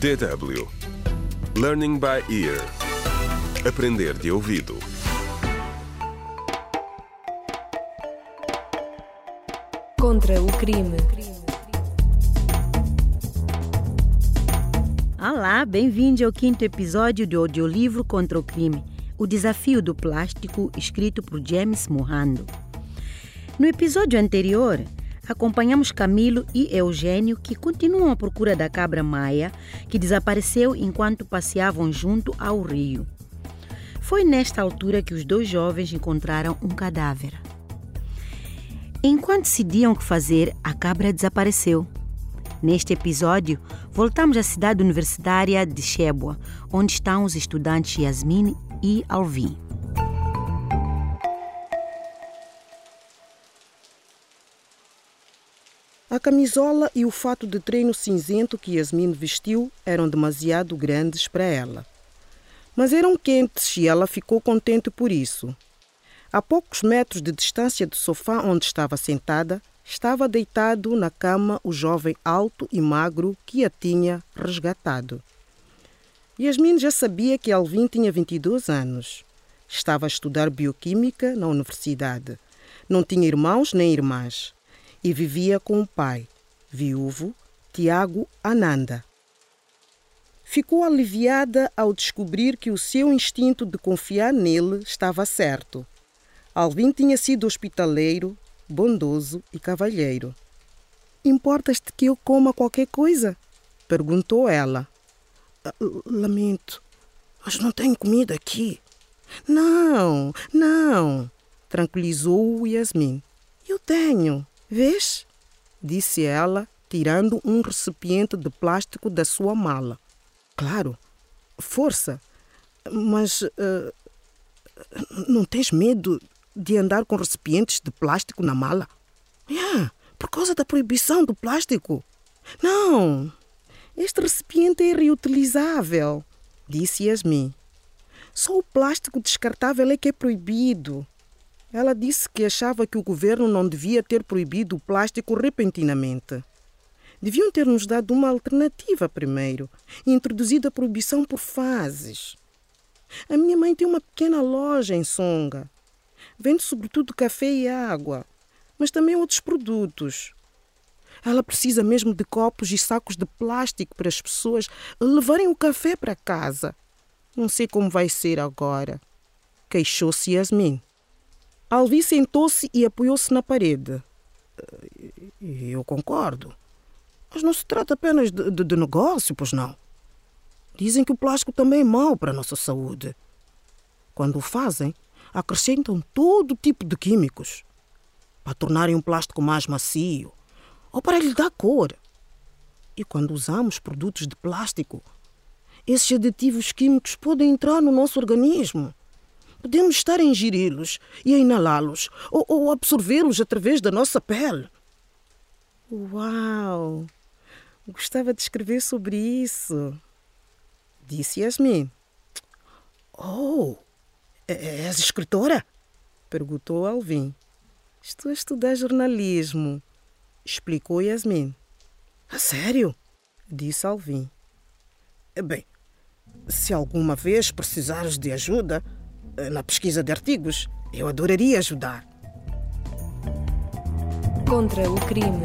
DW Learning by Ear Aprender de ouvido Contra o crime. Olá, bem-vindos ao quinto episódio do audiolivro Contra o Crime, o desafio do plástico, escrito por James Mohando. No episódio anterior, acompanhamos Camilo e Eugênio que continuam à procura da cabra Maia, que desapareceu enquanto passeavam junto ao rio. Foi nesta altura que os dois jovens encontraram um cadáver. Enquanto decidiam o que fazer, a cabra desapareceu. Neste episódio, voltamos à cidade universitária de Cheboa, onde estão os estudantes Yasmin e Alvin. A camisola e o fato de treino cinzento que Yasmin vestiu eram demasiado grandes para ela. Mas eram quentes e ela ficou contente por isso. A poucos metros de distância do sofá onde estava sentada, estava deitado na cama o jovem alto e magro que a tinha resgatado. Yasmin já sabia que Alvin tinha 22 anos. Estava a estudar bioquímica na universidade. Não tinha irmãos nem irmãs e vivia com o pai, viúvo, Tiago Ananda. Ficou aliviada ao descobrir que o seu instinto de confiar nele estava certo. Alvin tinha sido hospitaleiro, bondoso e cavalheiro. Importas-te que eu coma qualquer coisa? perguntou ela. "Ah, Lamento, mas não tenho comida aqui. Não, não, tranquilizou-o Yasmin. Eu tenho, vês? disse ela, tirando um recipiente de plástico da sua mala. Claro, força, mas ah, não tens medo de andar com recipientes de plástico na mala? Yeah, por causa da proibição do plástico. Não, este recipiente é reutilizável, disse Yasmin. Só o plástico descartável é que é proibido. Ela disse que achava que o governo não devia ter proibido o plástico repentinamente. Deviam ter nos dado uma alternativa primeiro e introduzido a proibição por fases. A minha mãe tem uma pequena loja em Songa. Vende sobretudo café e água, mas também outros produtos. Ela precisa mesmo de copos e sacos de plástico para as pessoas levarem o café para casa. Não sei como vai ser agora. Queixou-se Yasmin. Alvi sentou-se e apoiou-se na parede. Eu concordo. Mas não se trata apenas de, de, de negócio, pois não? Dizem que o plástico também é mau para a nossa saúde. Quando o fazem, acrescentam todo tipo de químicos para tornarem um plástico mais macio ou para lhe dar cor. E quando usamos produtos de plástico, esses aditivos químicos podem entrar no nosso organismo. Podemos estar a ingeri-los e a inalá-los ou, ou absorvê-los através da nossa pele. Uau! Gostava de escrever sobre isso, disse Yasmin. Oh, és escritora? perguntou Alvin. Estou a estudar jornalismo, explicou Yasmin. A sério? disse Alvin. Bem, se alguma vez precisares de ajuda na pesquisa de artigos, eu adoraria ajudar. Contra o crime.